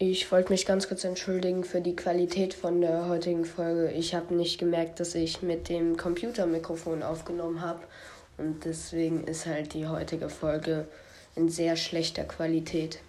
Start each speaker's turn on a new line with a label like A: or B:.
A: Ich wollte mich ganz kurz entschuldigen für die Qualität von der heutigen Folge. Ich habe nicht gemerkt, dass ich mit dem Computermikrofon aufgenommen habe. Und deswegen ist halt die heutige Folge in sehr schlechter Qualität.